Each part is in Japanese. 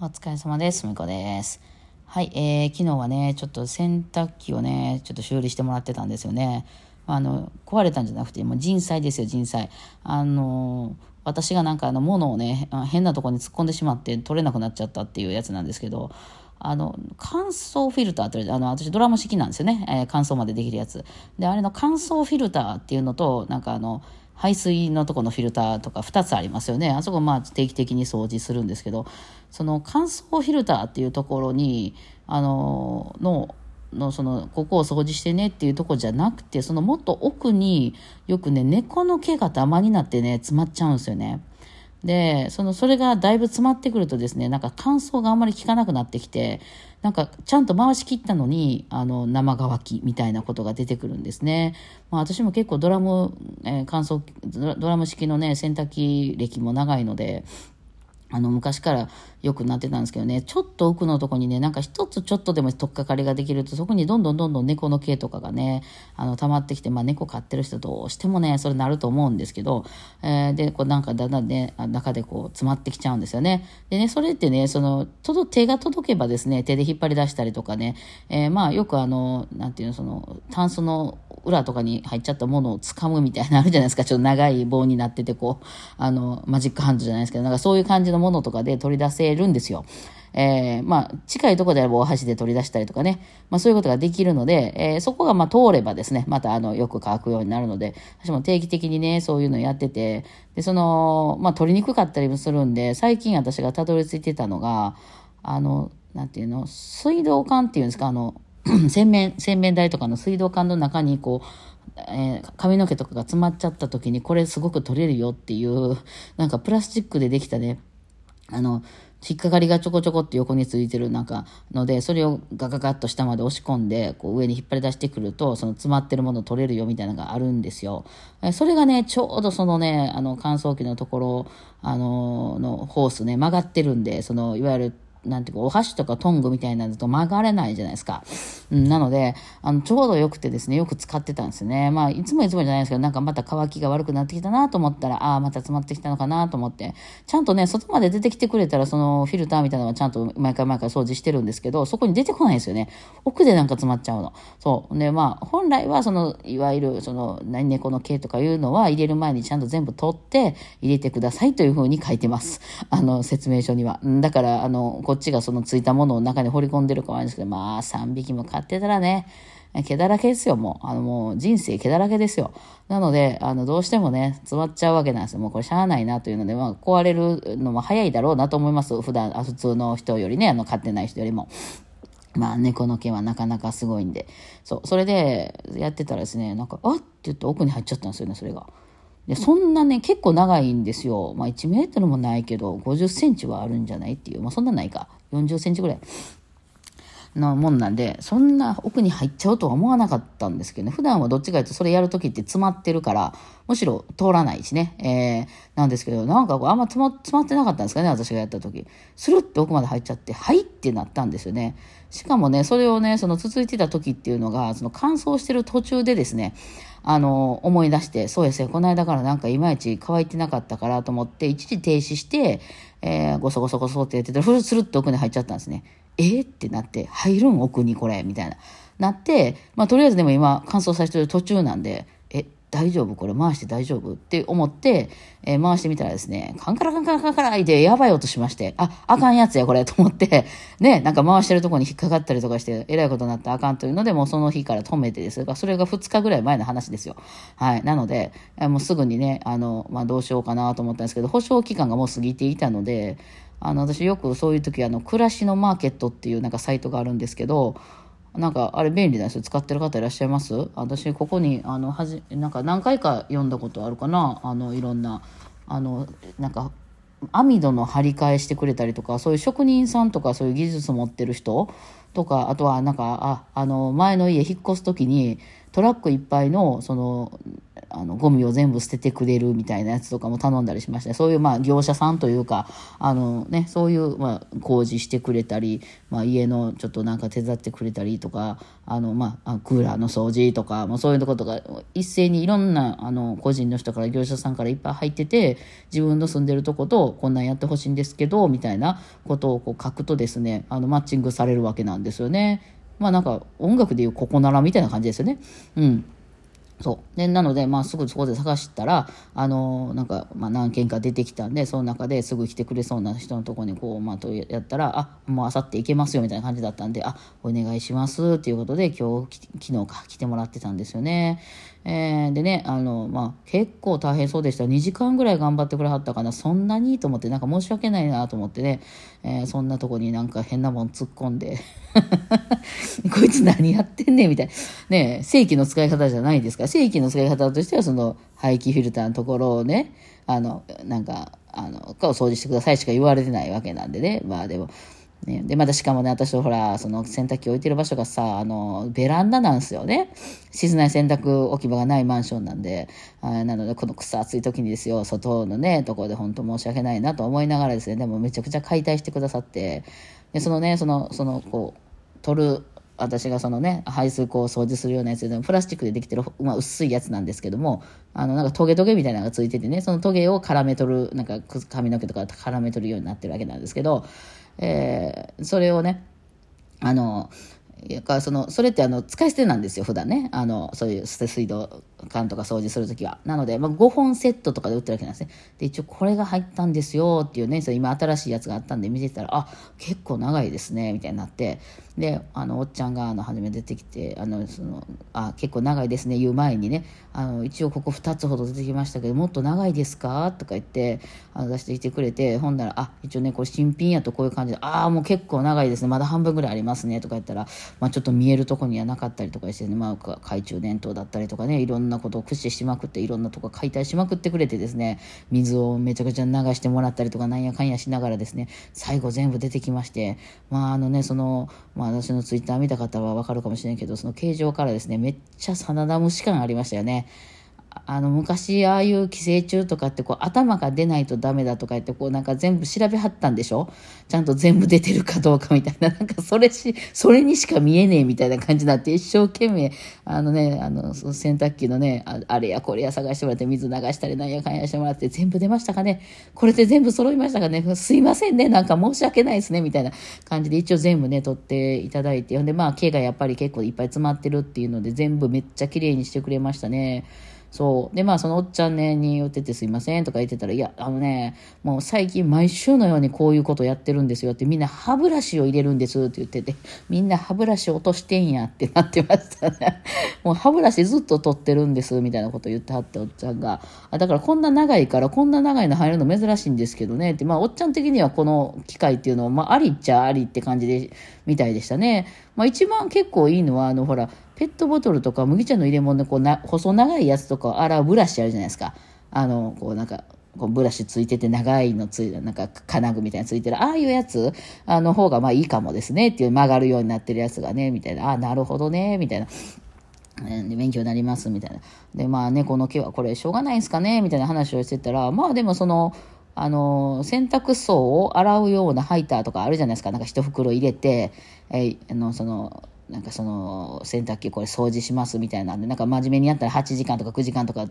お疲れ様です。みこです。はい、えー、昨日はね、ちょっと洗濯機をね、ちょっと修理してもらってたんですよね。あの、壊れたんじゃなくて、もう人災ですよ、人災。あの、私がなんかあの、物をね、変なとこに突っ込んでしまって取れなくなっちゃったっていうやつなんですけど、あの、乾燥フィルターって、あの、私ドラム式なんですよね。えー乾燥までできるやつ。で、あれの乾燥フィルターっていうのと、なんかあの、排水のとこのフィルターとか2つありますよね。あそこまあ定期的に掃除するんですけど、その乾燥フィルターっていうところに、あの、の、のそのここを掃除してねっていうとこじゃなくてそのもっと奥によくね猫の毛がダマになってね詰まっちゃうんですよね。でそのそれがだいぶ詰まってくるとですねなんか乾燥があんまり効かなくなってきてなんかちゃんと回し切ったのにあの生乾きみたいなことが出てくるんですね、まあ、私も結構ドラム、えー乾燥ドラドラム式のね洗濯機歴も長いのであの昔からよくなってたんですけどねちょっと奥のとこにねなんか一つちょっとでも取っかかりができるとそこにどんどんどんどん猫の毛とかがねあの溜まってきて、まあ、猫飼ってる人どうしてもねそれなると思うんですけど、えーでこうなんかだんだんね中でこう詰まってきちゃうんですよねでねそれってねその届手が届けばですね手で引っ張り出したりとかね、えーまあよくあのなんていうのそのタンスの裏とかに入っちゃったものを掴むみたいなのあるじゃないですか。ちょっと長い棒になってて、こう、あの、マジックハンドじゃないですけど、なんかそういう感じのものとかで取り出せるんですよ。えーまあ、近いとこであればお箸で取り出したりとかね、まあそういうことができるので、えーそこがま通ればですね、またあの、よく乾くようになるので、私も定期的にね、そういうのやってて、で、その、まあ取りにくかったりもするんで、最近私がたどり着いてたのが、あの、なんていうの、水道管っていうんですか、あの、洗面、洗面台とかの水道管の中にこう、えー髪の毛とかが詰まっちゃった時にこれすごく取れるよっていう、なんかプラスチックでできたね、あの、引っかかりがちょこちょこって横についてるなんかので、それをガガガッと下まで押し込んで、こう上に引っ張り出してくると、その詰まってるもの取れるよみたいなのがあるんですよ。それがね、ちょうどそのね、あの乾燥機のところ、あの、のホースね、曲がってるんで、その、いわゆるなんていうか、お箸とかトングみたいなのだと曲がれないじゃないですか。うん、なので、あの、ちょうど良くてですね、よく使ってたんですよね。まあ、いつもいつもじゃないですけど、なんかまた乾きが悪くなってきたなと思ったら、ああ、また詰まってきたのかなと思って、ちゃんとね、外まで出てきてくれたら、そのフィルターみたいなのはちゃんと毎回毎回掃除してるんですけど、そこに出てこないんですよね。奥でなんか詰まっちゃうの。そう。で、まあ、本来は、その、いわゆる、その、何猫の毛とかいうのは入れる前にちゃんと全部取って入れてくださいというふうに書いてます。あの、説明書には。だから、あの、こっっちがそのついたものを中に放り込んでるかはあるんですけど、まあ、3匹も飼ってたらね、毛だらけですよ、もう。あの、もう人生毛だらけですよ。なので、あの、どうしてもね、詰まっちゃうわけなんですよ。もうこれしゃあないなというので、まあ、壊れるのも早いだろうなと思います。普段、あ普通の人よりね、あの、飼ってない人よりも。まあ、猫の毛はなかなかすごいんで。そう。それで、やってたらですね、なんか、あっって言って奥に入っちゃったんですよね、それが。で、そんなね、結構長いんですよ。まあ、1メートルもないけど、50センチはあるんじゃないっていう。まあ、そんなないか。40センチぐらい。のもんなんで、そんな奥に入っちゃうとは思わなかったんですけどね。普段はどっちかというとそれやるときって詰まってるから、むしろ通らないしね。えー、なんですけど、なんかこうあんま詰ま詰まってなかったんですかね、私がやったとき。スルッと奥まで入っちゃって、はいってなったんですよね。しかもね、それをね、その続いてた時っていうのが、その乾燥してる途中でですね、あの、思い出して、そうですね、この間からなんかいまいち乾いてなかったからと思って、一時停止して、えー、ごそごそごそってやってたら、ふるするっと奥に入っちゃったんですね。えー、ってなって、入るん？奥にこれ、みたいな。なって、まあ、とりあえずでも今、乾燥させてる途中なんで、大丈夫？これ回して大丈夫？って思って、えー回してみたらですね、カンカラカンカラカンカラいでやばい音しまして、あ、あかんやつやこれと思って、ね、なんか回してるとこに引っかかったりとかして、えらいことになったらあかんというので、もうその日から止めてですが、それが2日ぐらい前の話ですよ。はい。なので、えーもうすぐにね、あの、まあ、どうしようかなと思ったんですけど、保証期間がもう過ぎていたので、あの、私よくそういう時、あの、暮らしのマーケットっていうなんかサイトがあるんですけど、なんかあれ便利なんですよ使ってる方いらっしゃいます？私ここにあのはじなんか何回か読んだことあるかな？あのいろんなあのなんか網戸の張り替えしてくれたりとかそういう職人さんとかそういう技術持ってる人とか、あとはなんか、あ、あの、前の家引っ越す時に、トラックいっぱいの、その、あの、ゴミを全部捨ててくれるみたいなやつとかも頼んだりしました、そういう、まあ、業者さんというか、あのね、そういう、まあ、工事してくれたり、まあ、家のちょっとなんか手伝ってくれたりとか、あの、まあ、クーラーの掃除とか、まあ、そういうことが、一斉にいろんな、あの、個人の人から業者さんからいっぱい入ってて、自分の住んでるとこと、こんなんやってほしいんですけど、みたいなことをこう書くとですね、あの、マッチングされるわけなんですですよね。まあなんか音楽でいうここならみたいな感じですよね。うん。そう。で、なので、まあ、すぐそこで探したら、あの、なんか、まあ、何件か出てきたんで、その中ですぐ来てくれそうな人のとこに、こう、まあ、とやったら、あ、もうあさって行けますよ、みたいな感じだったんで、あ、お願いします、っていうことで、今日、昨日か、来てもらってたんですよね。えー、でね、あの、まあ、結構大変そうでした。2時間ぐらい頑張ってくれはったかな。そんなにと思って、なんか申し訳ないなと思ってね、えー、そんなとこになんか変なもん突っ込んで、こいつ何やってんねんみたいな。ね正規の使い方じゃないですから、正規の使い方としては、その、排気フィルターのところをね、あの、なんか、あの、かを掃除してくださいしか言われてないわけなんでね。まあでも、ね、で、またしかもね、私ほら、その洗濯機置いてる場所がさ、あの、ベランダなんですよね。室内洗濯置き場がないマンションなんで、あなので、この草暑い時にですよ、外のね、ところで本当申し訳ないなと思いながらですね、でもめちゃくちゃ解体してくださって、で、そのね、その、その、こう、取る、私がそのね、排水口を掃除するようなやつで、プラスチックでできてる、まあ、薄いやつなんですけども、あの、なんかトゲトゲみたいなのがついててね、そのトゲを絡め取る、なんか髪の毛とか絡め取るようになってるわけなんですけど、えー、それをね、あの、やかそのそれってあの使い捨てなんですよ普段ね。あのそういう捨て水道管とか掃除する時は。なので、まあ、5本セットとかで売ってるわけなんですね。で一応これが入ったんですよっていうねそれ今新しいやつがあったんで見てたらあ結構長いですねみたいになって。であのおっちゃんがあの初め出てきてあのそのあ結構長いですね言う前にねあの一応ここ2つほど出てきましたけどもっと長いですか？とか言ってあの出してきてくれてほんならあ一応ねこれ新品やとこういう感じでああもう結構長いですねまだ半分ぐらいありますねとか言ったらまあ、ちょっと見えるとこにはなかったりとかしてね、まあ、懐中電灯だったりとかねいろんななことを駆使しまくっていろんなとこ解体しまくってくれてですね水をめちゃくちゃ流してもらったりとかなんやかんやしながらですね最後全部出てきましてまああのねその、まあ、私のツイッター見た方はわかるかもしれないけどその形状からですねめっちゃ真田虫感ありましたよね。あの昔ああいう寄生虫とかってこう頭が出ないとダメだとか言ってこうなんか全部調べはったんでしょ？ちゃんと全部出てるかどうかみたいな。なんかそれし それにしか見えねえみたいな感じになって一生懸命あのねあの洗濯機のねあれやこれや探してもらって水流したりなんやかんやしてもらって全部出ましたかね？これで全部揃いましたかね？すいませんね。なんか申し訳ないですね。みたいな感じで一応全部ね取っていただいて。ほんでまあ毛がやっぱり結構いっぱい詰まってるっていうので全部めっちゃ綺麗にしてくれましたね。そう。で、まあ、そのおっちゃんね、に言っててすいませんとか言ってたら、いや、あのね、もう最近毎週のようにこういうことやってるんですよって、みんな歯ブラシを入れるんですって言ってて、みんな歯ブラシ落としてんやってなってましたね。もう歯ブラシずっと取ってるんです、みたいなこと言ってはっておっちゃんが。あだからこんな長いから、こんな長いの入るの珍しいんですけどね、って、まあ、おっちゃん的にはこの機械っていうのは、まあ、ありっちゃありって感じで、みたいでしたね。まあ、一番結構いいのは、あの、ほら、ペットボトルとか麦茶の入れ物でこうな細長いやつとかを洗うブラシあるじゃないですか。あの、こうなんか、こうブラシついてて長いのついて、なんか金具みたいなついてる、ああいうやつ、あの方がまあいいかもですねっていう曲がるようになってるやつがね、みたいな、ああ、なるほどね、みたいな。で勉強になりますみたいな。で、まあ猫の毛はこれしょうがないんすかねみたいな話をしてたら、まあでもその、あの、洗濯槽を洗うようなハイターとかあるじゃないですか。なんか一袋入れて、えー、あの、その、なんかその洗濯機これ掃除しますみたいなんで、なんか真面目にやったら8時間とか9時間とか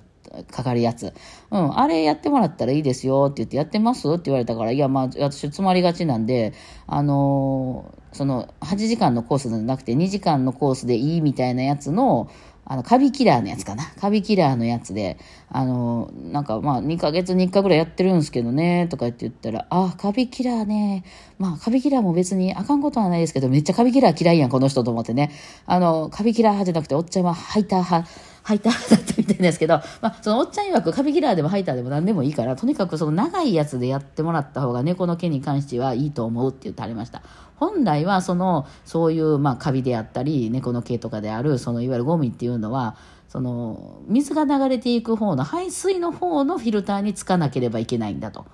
かかるやつ。うん、あれやってもらったらいいですよって言ってやってます？って言われたから、いやまあ私詰まりがちなんで、あのー、その8時間のコースじゃなくて2時間のコースでいいみたいなやつの、あの、カビキラーのやつかな。カビキラーのやつで、あの、なんかまあ2ヶ月に1回ぐらいやってるんですけどね、とか言って言ったら、あ、カビキラーね。まあカビキラーも別にあかんことはないですけど、めっちゃカビキラー嫌いやん、この人と思ってね。あの、カビキラー派じゃなくて、おっちゃんはハイター派。ハイターだったみたいですけど、まあ、そのおっちゃん曰くカビキラーでもハイターでも何でもいいから、とにかくその長いやつでやってもらった方が猫の毛に関してはいいと思うって言ってありました。本来はその、そういう、まあ、カビであったり、猫の毛とかである、そのいわゆるゴミっていうのは、その水が流れていく方の排水の方のフィルターにつかなければいけないんだと。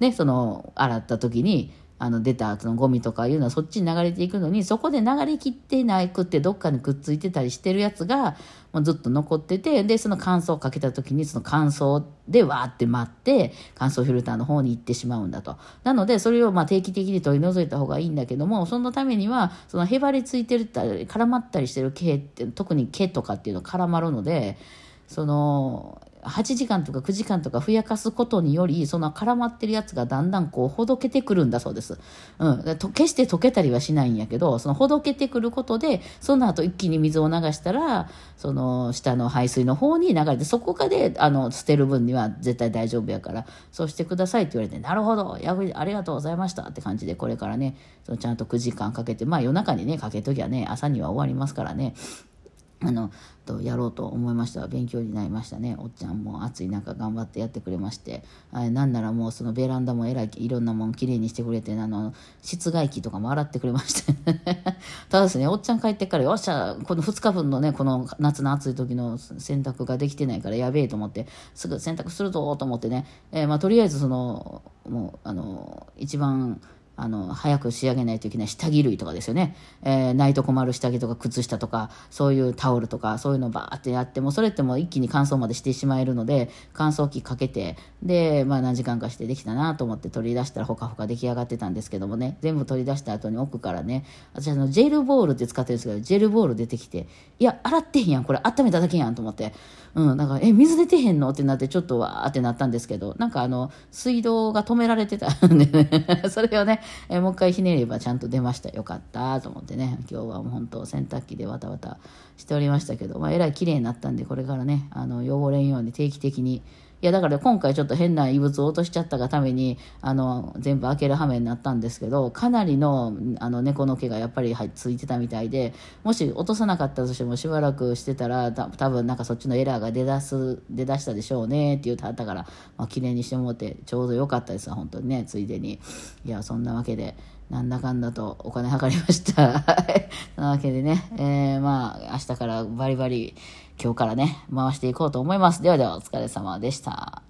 ね、その洗った時にあの出たそのゴミとかいうのはそっちに流れていくのにそこで流れきってなくってどっかにくっついてたりしてるやつがもうずっと残っててでその乾燥をかけた時にその乾燥でわーって待って乾燥フィルターの方に行ってしまうんだと。なのでそれをまあ定期的に取り除いた方がいいんだけどもそのためにはそのへばりついてるったり絡まったりしてる毛って特に毛とかっていうの絡まるのでその8時間とか9時間とかふやかすことによりその絡まってるやつがだんだんこうほどけてくるんだそうです、うん、決して溶けたりはしないんやけどそのほどけてくることでその後一気に水を流したらその下の排水の方に流れてそこかであの捨てる分には絶対大丈夫やからそうしてくださいって言われてなるほど。やありがとうございましたって感じでこれからねそのちゃんと9時間かけてまあ夜中にねかけときゃね朝には終わりますからね。あのとやろうと思いました。勉強になりましたね。おっちゃんも暑い中頑張ってやってくれまして。あなんならもうそのベランダもえらいいろんなもんきれいにしてくれてあの室外機とかも洗ってくれまして。ただですねおっちゃん帰ってからよっしゃこの2日分のねこの夏の暑い時の洗濯ができてないからやべえと思ってすぐ洗濯するぞと思ってね、えー、まあ、とりあえずそのもうあの一番あの、早く仕上げないといけない下着類とかですよね。えー、ないと困る下着とか靴下とか、そういうタオルとか、そういうのバーってやっても、それっても一気に乾燥までしてしまえるので、乾燥機かけて、で、まあ何時間かしてできたなと思って取り出したらほかほか出来上がってたんですけどもね、全部取り出した後に奥からね、私あの、ジェルボールって使ってるんですけど、ジェルボール出てきて、いや、洗ってへんやん、これ温めただけやんと思って、うん、なんか、え、水出てへんの？ってなって、ちょっとわーってなったんですけど、なんかあの、水道が止められてたんでね、それをね、えもう一回ひねればちゃんと出ました。よかったと思ってね、今日はもう本当洗濯機でわたわたしておりましたけど、まあ、えらい綺麗になったんで、これからね、あの、汚れんように定期的に、いやだから今回ちょっと変な異物を落としちゃったがためにあの全部開ける羽目になったんですけどかなりのあの猫の毛がやっぱりついてたみたいでもし落とさなかったとしてもしばらくしてたらた多分なんかそっちのエラーが出だす出だしたでしょうねって言うてはったから、まあ、綺麗にしてもらってちょうど良かったです本当にねついでに。いやそんなわけでなんだかんだとお金かりました。そ んなわけでね、えー、まあ、明日からバリバリ、今日からね、回していこうと思います。ではでは、お疲れ様でした。